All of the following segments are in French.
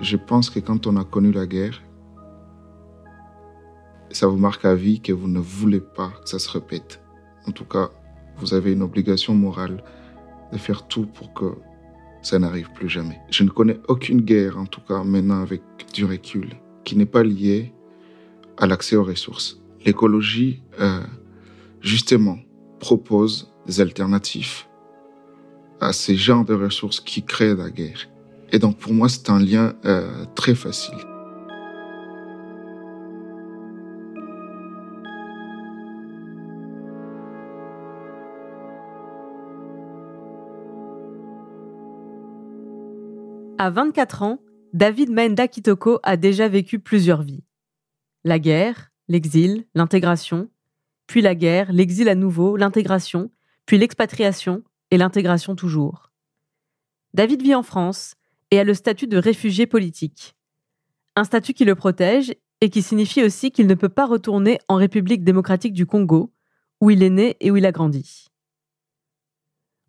Je pense que quand on a connu la guerre, ça vous marque à vie que vous ne voulez pas que ça se répète. En tout cas, vous avez une obligation morale de faire tout pour que ça n'arrive plus jamais. Je ne connais aucune guerre, en tout cas maintenant avec du recul, qui n'est pas liée à l'accès aux ressources. L'écologie, euh, justement, propose des alternatives à ces genres de ressources qui créent la guerre. Et donc pour moi, c'est un lien euh, très facile. À 24 ans, David Maenda Kitoko a déjà vécu plusieurs vies. La guerre, l'exil, l'intégration, puis la guerre, l'exil à nouveau, l'intégration, puis l'expatriation et l'intégration toujours. David vit en France et a le statut de réfugié politique. Un statut qui le protège et qui signifie aussi qu'il ne peut pas retourner en République démocratique du Congo, où il est né et où il a grandi.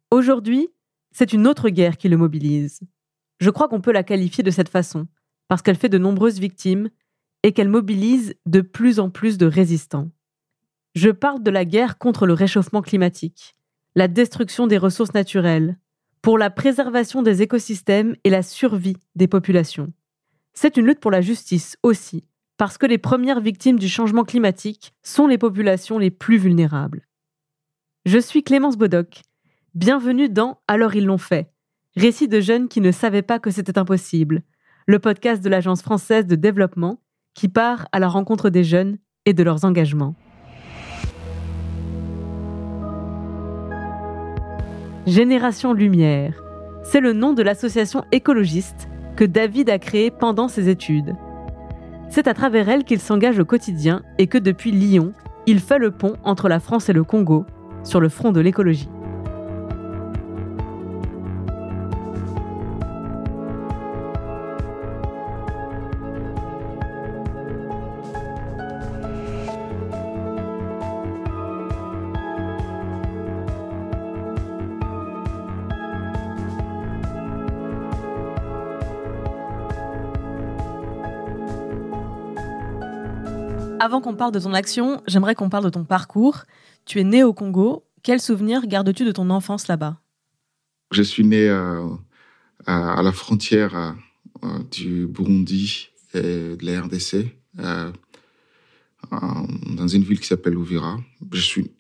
Aujourd'hui, c'est une autre guerre qui le mobilise. Je crois qu'on peut la qualifier de cette façon, parce qu'elle fait de nombreuses victimes et qu'elle mobilise de plus en plus de résistants. Je parle de la guerre contre le réchauffement climatique, la destruction des ressources naturelles, pour la préservation des écosystèmes et la survie des populations. C'est une lutte pour la justice aussi, parce que les premières victimes du changement climatique sont les populations les plus vulnérables. Je suis Clémence Bodoc. Bienvenue dans Alors ils l'ont fait, Récit de jeunes qui ne savaient pas que c'était impossible, le podcast de l'Agence française de développement qui part à la rencontre des jeunes et de leurs engagements. Génération Lumière, c'est le nom de l'association écologiste que David a créée pendant ses études. C'est à travers elle qu'il s'engage au quotidien et que depuis Lyon, il fait le pont entre la France et le Congo sur le front de l'écologie. Avant qu'on parle de ton action, j'aimerais qu'on parle de ton parcours. Tu es né au Congo. Quels souvenirs gardes-tu de ton enfance là-bas? Je suis né euh, à, la frontière euh, du Burundi et de la RDC, euh, dans une ville qui s'appelle Ouvira. Je suis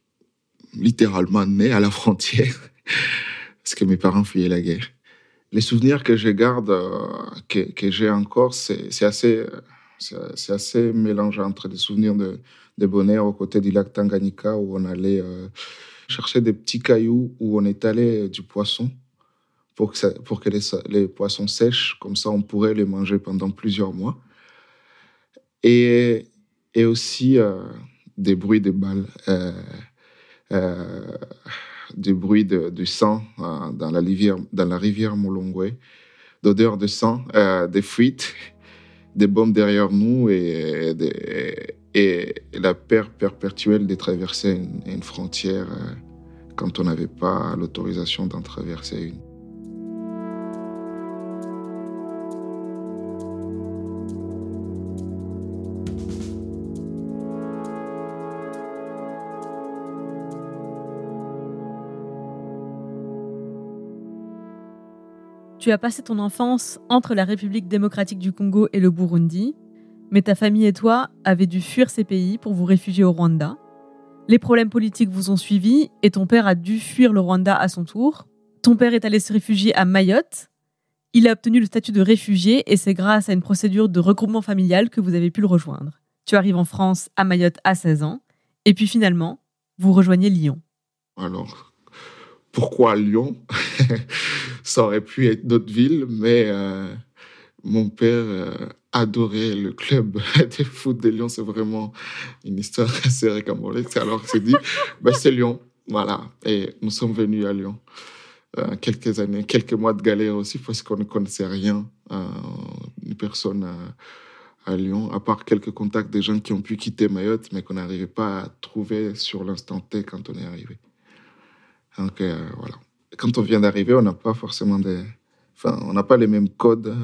littéralement né à la frontière parce que mes parents fuyaient la guerre. Les souvenirs que je garde, que j'ai encore, c'est assez c'est assez mélangeant entre des souvenirs de, de bonheur aux côtés du lac Tanganyika où on allait euh, chercher des petits cailloux où on étalait du poisson pour que, pour que les, les, poissons sèchent. Comme ça, on pourrait les manger pendant plusieurs mois. Et, et aussi euh, des bruits de balles, euh, euh des bruits de, de sang dans, la rivière, dans la rivière Molongwe, d'odeur de sang, des fuites des bombes derrière nous et, la peur perpétuelle de traverser une, une frontière euh, quand on n'avait pas l'autorisation d'en traverser une. Tu as passé ton enfance entre la République démocratique du Congo et le Burundi, mais ta famille et toi avez dû fuir ces pays pour vous réfugier au Rwanda. Les problèmes politiques vous ont suivi et ton père a dû fuir le Rwanda à son tour. Ton père est allé se réfugier à Mayotte. Il a obtenu le statut de réfugié et c'est grâce à une procédure de regroupement familial que vous avez pu le rejoindre. Tu arrives en France à Mayotte à 16 ans et puis finalement, vous rejoignez Lyon. Alors, pourquoi Lyon? Ça aurait pu être d'autres villes, mais euh, mon père euh, adorait le club de foot de Lyon. C'est vraiment une histoire assez récambolesque. Alors il s'est dit, ben, c'est Lyon. Voilà. Et nous sommes venus à Lyon. Euh, quelques années, quelques mois de galère aussi, parce qu'on ne connaissait rien, une personne à Lyon, à part quelques contacts des gens qui ont pu quitter Mayotte, mais qu'on n'arrivait pas à trouver sur l'instant T quand on est arrivé. Donc euh, voilà. Quand on vient d'arriver, on n'a pas forcément des, enfin, on n'a pas les mêmes codes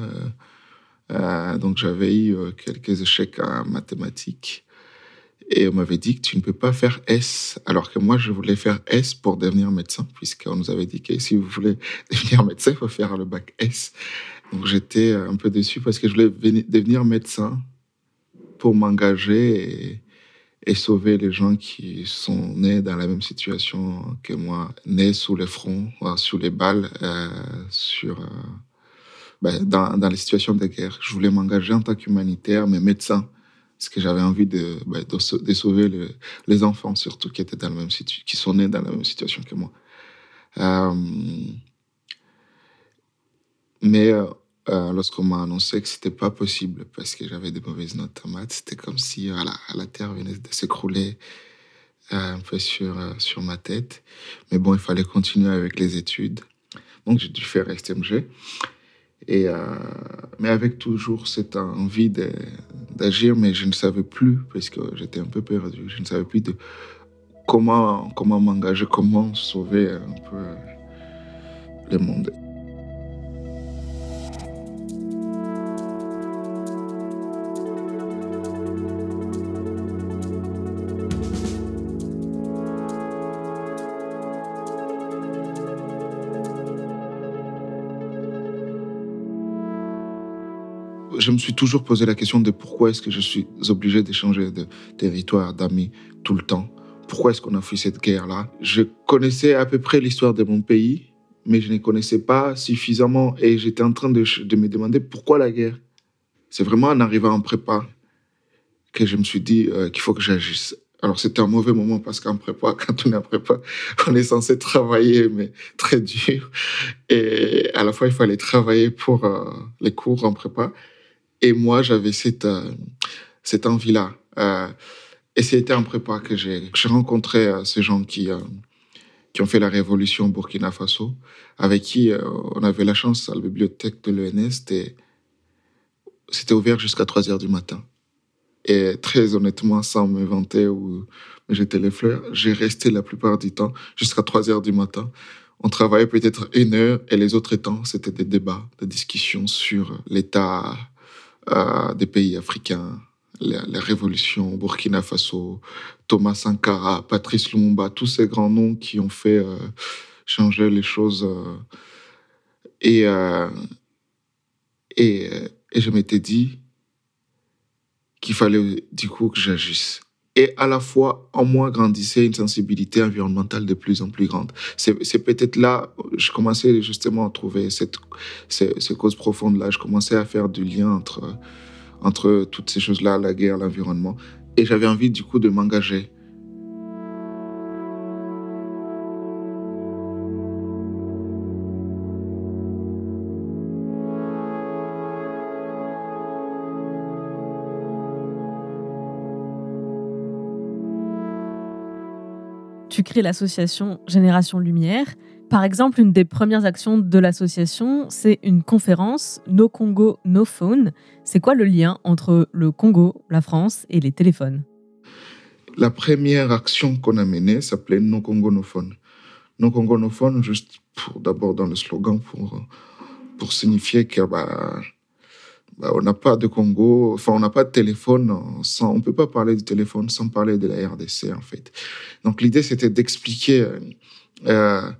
euh, donc j'avais eu quelques échecs en mathématiques. Et on m'avait dit que tu ne peux pas faire S, alors que moi, je voulais faire S pour devenir médecin, puisqu'on nous avait dit que si vous voulez devenir médecin, il faut faire le bac S. Donc j'étais un peu déçu parce que je voulais devenir médecin pour m'engager et, sauver les gens qui sont nés dans la même situation que moi, nés sous le front, sous les balles, euh, sur, euh, ben, dans, dans les situations de guerre. Je voulais m'engager en tant qu'humanitaire, mais médecin parce que j'avais envie de, bah, de, sauver les enfants, surtout qui étaient dans la même qui sont nés dans la même situation que moi. Euh, mais euh, euh, lorsqu'on m'a annoncé que c'était pas possible parce que j'avais des mauvaises notes en maths, c'était comme si voilà, la terre venait de s'écrouler un peu sur, sur ma tête. Mais bon, il fallait continuer avec les études. Donc j'ai dû faire STMG. Et, euh, mais avec toujours cette envie d'agir, mais je ne savais plus, parce que j'étais un peu perdu, je ne savais plus de comment, comment m'engager, comment sauver un peu le monde. Je me suis toujours posé la question de pourquoi est-ce que je suis obligé d'échanger de territoire, d'amis tout le temps? Pourquoi est-ce qu'on a fui cette guerre-là? Je connaissais à peu près l'histoire de mon pays, mais je ne connaissais pas suffisamment et j'étais en train de, me demander pourquoi la guerre? C'est vraiment en arrivant en prépa que je me suis dit euh, qu'il faut que j'agisse. Alors c'était un mauvais moment parce qu'en prépa, quand on est en prépa, on est censé travailler, mais très dur. Et à la fois, il fallait travailler pour euh, les cours en prépa et moi, j'avais cette, euh, cette envie-là. Euh, et c'était en prépa que j'ai rencontré euh, ces gens qui, qui ont fait la révolution au Burkina Faso, avec qui on avait la chance à la bibliothèque de l'ENS. C'était ouvert jusqu'à 3 heures du matin. Et très honnêtement, sans me vanter ou me jeter les fleurs, j'ai resté la plupart du temps jusqu'à 3 heures du matin. On travaillait peut-être une heure et les autres temps, c'était des débats, des discussions sur l'état euh, des pays africains, la, révolution, Burkina Faso, Thomas Sankara, Patrice Lumumba, tous ces grands noms qui ont fait euh, changer les choses. Euh, et, et, et je m'étais dit qu'il fallait du coup que j'agisse et à la fois en moi grandissait une sensibilité environnementale de plus en plus grande. C'est peut-être là, je commençais justement à trouver cette, ces, causes profondes-là. Je commençais à faire du lien entre, entre toutes ces choses-là, la guerre, l'environnement. Et j'avais envie du coup de m'engager tu crées l'association Génération Lumière. Par exemple, une des premières actions de l'association, c'est une conférence No Congo, No Phone. C'est quoi le lien entre le Congo, la France et les téléphones? La première action qu'on a menée s'appelait No Congo, No Phone. No Congo, No Phone, juste pour d'abord dans le slogan, pour, pour signifier que bah, bah, on n'a pas de Congo, enfin, on n'a pas de téléphone sans, on peut pas parler du téléphone sans parler de la RDC, en fait. Donc, l'idée, c'était d'expliquer euh,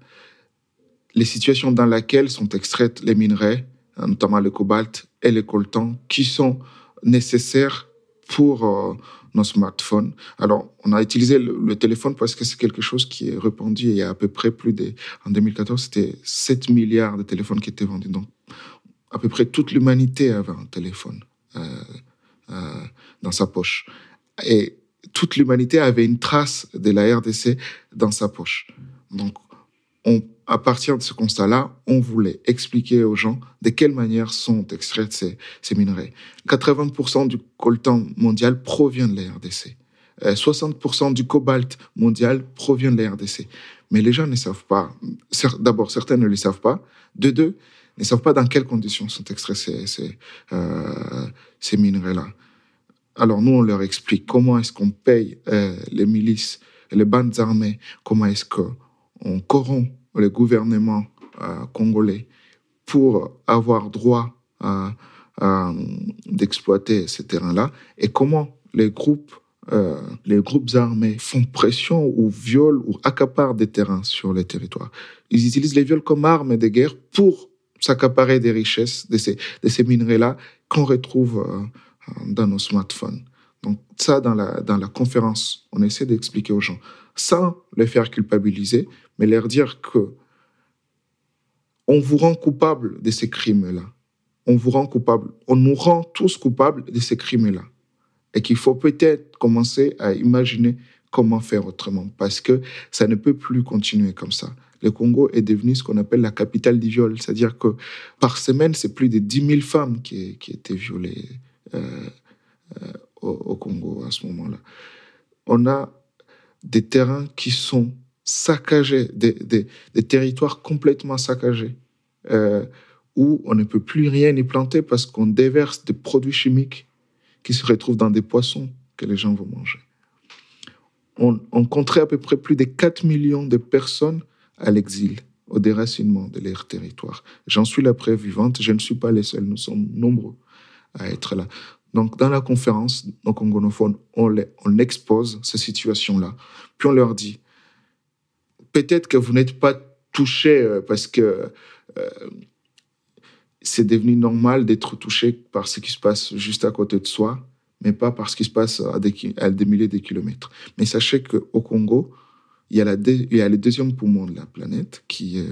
les situations dans lesquelles sont extraites les minerais, notamment le cobalt et le coltan, qui sont nécessaires pour euh, nos smartphones. Alors, on a utilisé le, téléphone parce que c'est quelque chose qui est répandu. Il y a à peu près plus de... En 2014, c'était 7 milliards de téléphones qui étaient vendus. Donc, à peu près toute l'humanité avait un téléphone euh, euh, dans sa poche. Et toute l'humanité avait une trace de la RDC dans sa poche. Donc, on, à partir de ce constat-là, on voulait expliquer aux gens de quelle manière sont extraits ces, ces minerais. 80% du coltan mondial provient de la RDC. 60% euh, du cobalt mondial provient de la RDC. Mais les gens ne savent pas. D'abord, certains ne le savent pas. De deux, ne savent pas dans quelles conditions sont extraits euh, ces minerais-là. Alors nous, on leur explique comment est-ce qu'on paye euh, les milices, les bandes armées, comment est-ce qu'on corrompt le gouvernement euh, congolais pour avoir droit d'exploiter ces terrains-là et comment les groupes les groupes armés font pression ou violent ou accaparent des terrains sur les territoires. Ils utilisent les viols comme armes de guerre pour s'accaparer des richesses de ces, minerais-là qu'on retrouve euh, dans nos smartphones. Donc ça, dans la, dans la conférence, on essaie d'expliquer aux gens, sans les faire culpabiliser, mais leur dire que on vous rend coupable de ces crimes-là. On vous rend coupable. On nous rend tous coupables de ces crimes-là et qu'il faut peut-être commencer à imaginer comment faire autrement parce que ça ne peut plus continuer comme ça. Le Congo est devenu ce qu'on appelle la capitale du viol, c'est-à-dire que par semaine, c'est plus de 10 000 femmes qui, étaient violées euh, euh, au, Congo à ce moment-là. On a des terrains qui sont saccagés, des territoires complètement saccagés, euh, où on ne peut plus rien y planter parce qu'on déverse des produits chimiques qui se retrouvent dans des poissons que les gens vont manger. On, on compterait à peu près plus de 4 millions de personnes à l'exil, au déracinement de leur territoire. J'en suis la preuve vivante, je ne suis pas les seuls, nous sommes nombreux à être là. Donc, dans la conférence, nos congonophones, on, on expose ces situations-là. Puis on leur dit, peut-être que vous n'êtes pas touchés euh, parce que euh, c'est devenu normal d'être touché par ce qui se passe juste à côté de soi, mais pas par ce qui se passe à des, à des milliers de kilomètres. Mais sachez qu'au Congo, il y, a le deuxième poumon de la planète, qui est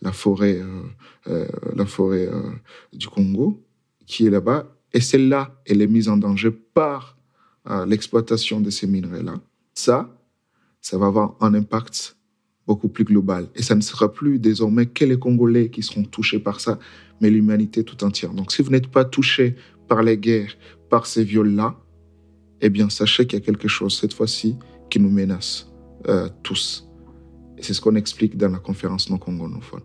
la, forêt, euh, euh, la forêt euh, du Congo, qui est là-bas. Et celle-là, elle est mise en danger par l'exploitation de ces minerais-là. Ça, ça va avoir un impact beaucoup plus global. Et ça ne sera plus désormais que les Congolais qui seront touchés par ça, mais l'humanité tout entière. Donc si vous n'êtes pas touché par les guerres, par ces viols-là, eh bien sachez qu'il y a quelque chose cette fois-ci qui nous menace euh, tous. C'est ce qu'on explique dans la conférence non congonophone.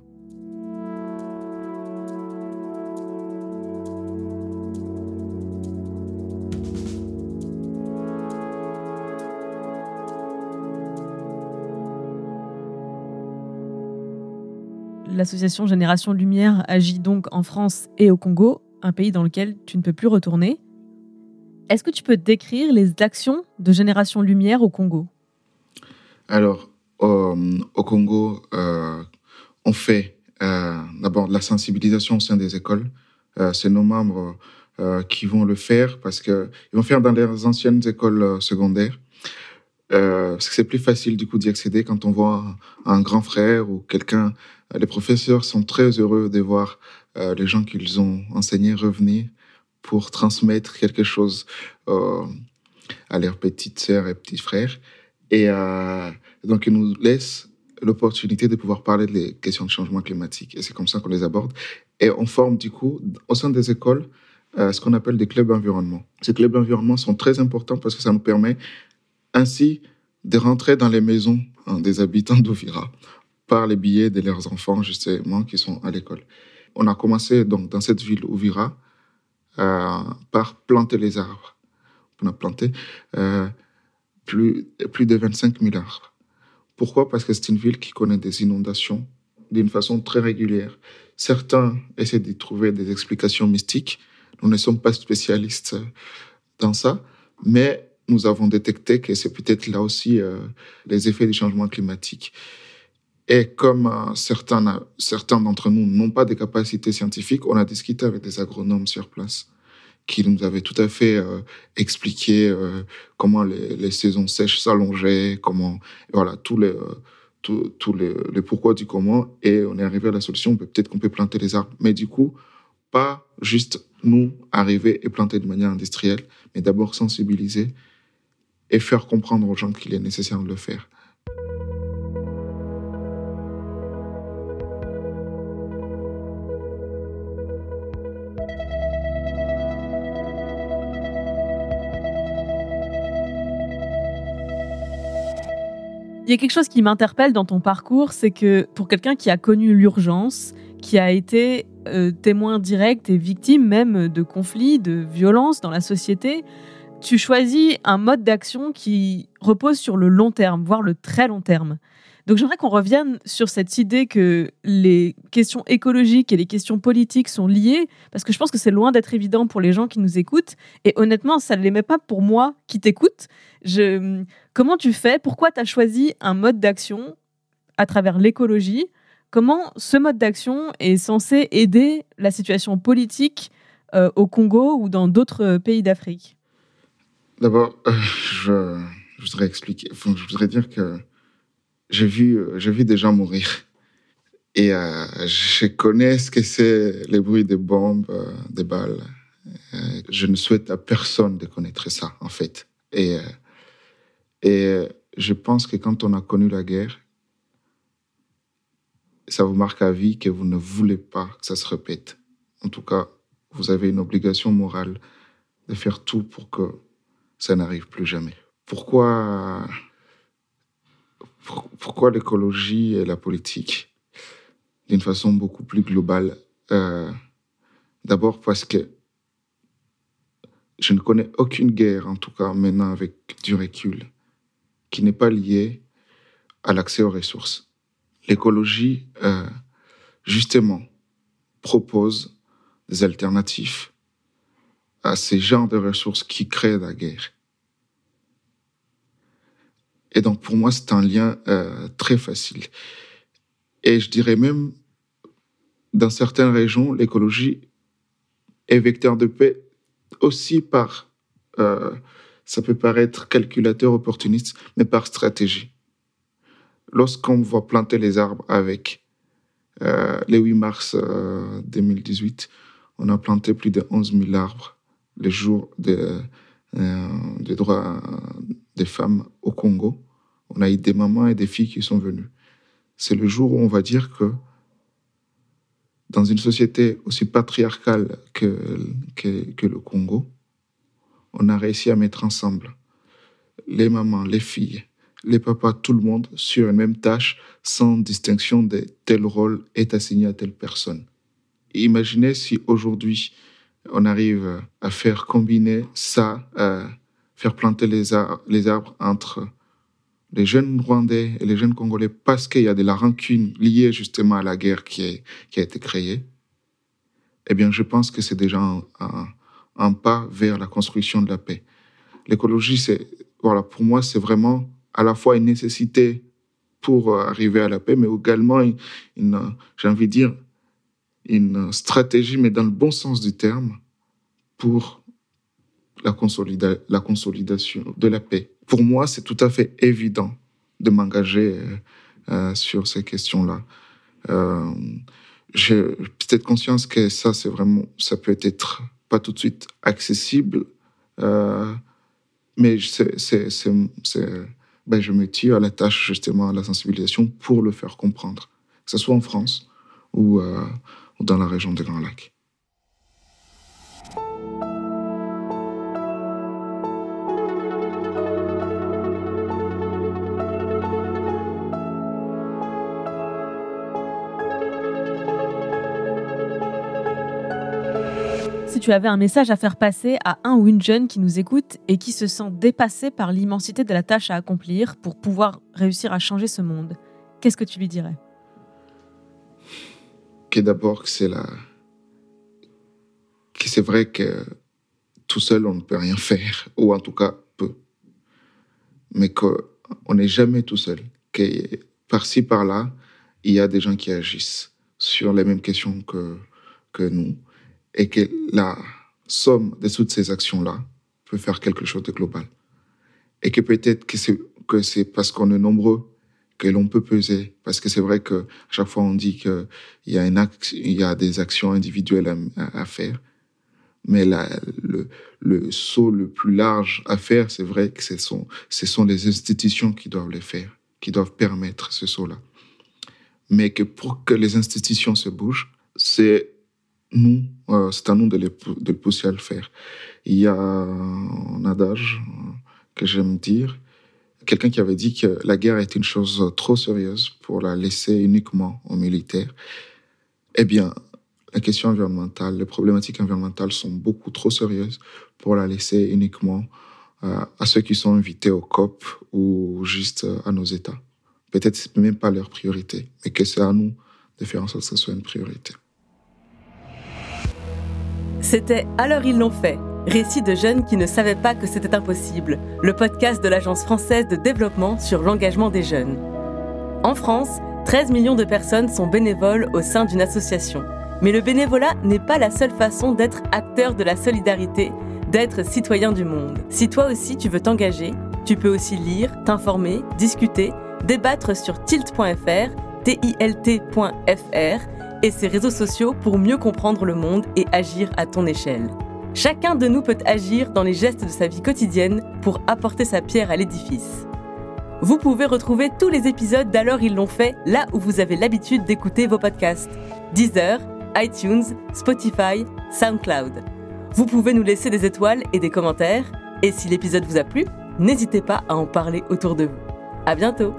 L'association Génération Lumière agit donc en France et au Congo, un pays dans lequel tu ne peux plus retourner. Est-ce que tu peux décrire les actions de Génération Lumière au Congo? Alors, au Congo, euh, on fait euh, d'abord la sensibilisation au sein des écoles. Euh, c'est nos membres qui vont le faire parce qu'ils vont faire dans les anciennes écoles secondaires. parce que c'est plus facile du coup d'y accéder quand on voit un grand frère ou quelqu'un les professeurs sont très heureux de voir euh, les gens qu'ils ont enseignés revenir pour transmettre quelque chose euh, à leurs petites sœurs et petits frères. Et euh, donc, ils nous laissent l'opportunité de pouvoir parler des questions de changement climatique. Et c'est comme ça qu'on les aborde. Et on forme, du coup, au sein des écoles, ce qu'on appelle des clubs environnement. Ces clubs environnement sont très importants parce que ça nous permet ainsi de rentrer dans les maisons hein, des habitants d'Ovira par les billets de leurs enfants, justement, qui sont à l'école. On a commencé donc dans cette ville, Ouvira, euh, par planter les arbres. On a planté euh, plus, de 25 000 arbres. Pourquoi? Parce que c'est une ville qui connaît des inondations d'une façon très régulière. Certains essaient d'y trouver des explications mystiques. Nous ne sommes pas spécialistes dans ça, mais nous avons détecté que c'est peut-être là aussi euh, les effets du changement climatique. Et comme euh, certains, certains d'entre nous n'ont pas de capacités scientifiques, on a discuté avec des agronomes sur place qui nous avaient tout à fait euh, expliqué euh, comment les, les, saisons sèches s'allongeaient, comment voilà tous les tous tout les, les, pourquoi du comment. Et on est arrivé à la solution. Peut-être qu'on peut planter les arbres, mais du coup pas juste nous arriver et planter de manière industrielle, mais d'abord sensibiliser et faire comprendre aux gens qu'il est nécessaire de le faire. Il y a quelque chose qui m'interpelle dans ton parcours, c'est que pour quelqu'un qui a connu l'urgence, qui a été euh, témoin direct et victime même de conflits, de violences dans la société, tu choisis un mode d'action qui repose sur le long terme, voire le très long terme. Donc j'aimerais qu'on revienne sur cette idée que les questions écologiques et les questions politiques sont liées, parce que je pense que c'est loin d'être évident pour les gens qui nous écoutent. Et honnêtement, ça ne l'est pas pour moi qui t'écoute. Je... Comment tu fais? Pourquoi tu as choisi un mode d'action à travers l'écologie? Comment ce mode d'action est censé aider la situation politique euh, au Congo ou dans d'autres pays d'Afrique? D'abord, euh, je, voudrais expliquer, je voudrais dire que j'ai vu, j'ai vu des gens mourir. Et euh, je connais ce que c'est les bruits des bombes, euh, des balles. je ne souhaite à personne de connaître ça, en fait. Et, et je pense que quand on a connu la guerre, ça vous marque à vie que vous ne voulez pas que ça se répète. En tout cas, vous avez une obligation morale de faire tout pour que ça n'arrive plus jamais. Pourquoi, pourquoi l'écologie et la politique d'une façon beaucoup plus globale euh, D'abord parce que je ne connais aucune guerre, en tout cas maintenant avec du recul, qui n'est pas liée à l'accès aux ressources. L'écologie, euh, justement, propose des alternatives à ces genres de ressources qui créent la guerre. Et donc pour moi, c'est un lien euh, très facile. Et je dirais même, dans certaines régions, l'écologie est vecteur de paix aussi par, euh, ça peut paraître calculateur, opportuniste, mais par stratégie. Lorsqu'on voit planter les arbres avec euh, les 8 mars 2018, on a planté plus de 11 000 arbres le jour euh, des droits des femmes au Congo. On a eu des mamans et des filles qui sont venues. C'est le jour où on va dire que dans une société aussi patriarcale que, que, le Congo, on a réussi à mettre ensemble les mamans, les filles, les papas, tout le monde sur une même tâche sans distinction de tel rôle est assigné à telle personne. imaginez si aujourd'hui on arrive à faire combiner ça, à faire planter les, arbres entre les jeunes Rwandais et les jeunes Congolais parce qu'il y a de la rancune liée justement à la guerre qui, a été créée, eh bien, je pense que c'est déjà un, pas vers la construction de la paix. L'écologie, c'est, voilà, pour moi, c'est vraiment à la fois une nécessité pour arriver à la paix, mais également, j'ai envie de dire, une stratégie, mais dans le bon sens du terme, pour la, consolidation de la paix. Pour moi, c'est tout à fait évident de m'engager euh, euh, sur ces questions-là. Euh, J'ai peut-être conscience que ça, c'est vraiment, ça peut être pas tout de suite accessible, mais ben, je me tire à la tâche justement à la sensibilisation pour le faire comprendre, que ce soit en France ou, euh, dans la région des Grands Lacs. Tu avais un message à faire passer à un ou une jeune qui nous écoute et qui se sent dépassé par l'immensité de la tâche à accomplir pour pouvoir réussir à changer ce monde, qu'est-ce que tu lui dirais? Que d'abord c'est la que c'est vrai que tout seul on ne peut rien faire ou en tout cas peu. Mais qu'on n'est jamais tout seul que par-ci par-là il y a des gens qui agissent sur les mêmes questions que que nous et que la somme de toutes ces actions là peut faire quelque chose de global et que peut-être que c'est parce qu'on est nombreux que l'on peut peser. Parce que c'est vrai que chaque fois on dit qu'il y a y a des actions individuelles à, faire. Mais le, saut le plus large à faire, c'est vrai que ce sont, ce sont les institutions qui doivent le faire, qui doivent permettre ce saut-là. Mais que pour que les institutions se bougent, c'est nous, euh, c'est à nous de, de pousser à le faire. Il y a un adage que j'aime dire, quelqu'un qui avait dit que la guerre est une chose trop sérieuse pour la laisser uniquement aux militaires. Eh bien, la question environnementale, les problématiques environnementales sont beaucoup trop sérieuses pour la laisser uniquement à ceux qui sont invités au COP ou juste à nos États. Peut-être même pas leur priorité, mais que c'est à nous de faire en sorte que ce soit une priorité. C'était Alors ils l'ont fait, récit de jeunes qui ne savaient pas que c'était impossible, le podcast de l'Agence française de développement sur l'engagement des jeunes. En France, 13 millions de personnes sont bénévoles au sein d'une association. Mais le bénévolat n'est pas la seule façon d'être acteur de la solidarité, d'être citoyen du monde. Si toi aussi tu veux t'engager, tu peux aussi lire, t'informer, discuter, débattre sur tilt.fr, tilt.fr et ses réseaux sociaux pour mieux comprendre le monde et agir à ton échelle. Chacun de nous peut agir dans les gestes de sa vie quotidienne pour apporter sa pierre à l'édifice. Vous pouvez retrouver tous les épisodes d'Alors ils l'ont fait là où vous avez l'habitude d'écouter vos podcasts. Deezer, iTunes, Spotify, SoundCloud. Vous pouvez nous laisser des étoiles et des commentaires. Et si l'épisode vous a plu, n'hésitez pas à en parler autour de vous. À bientôt!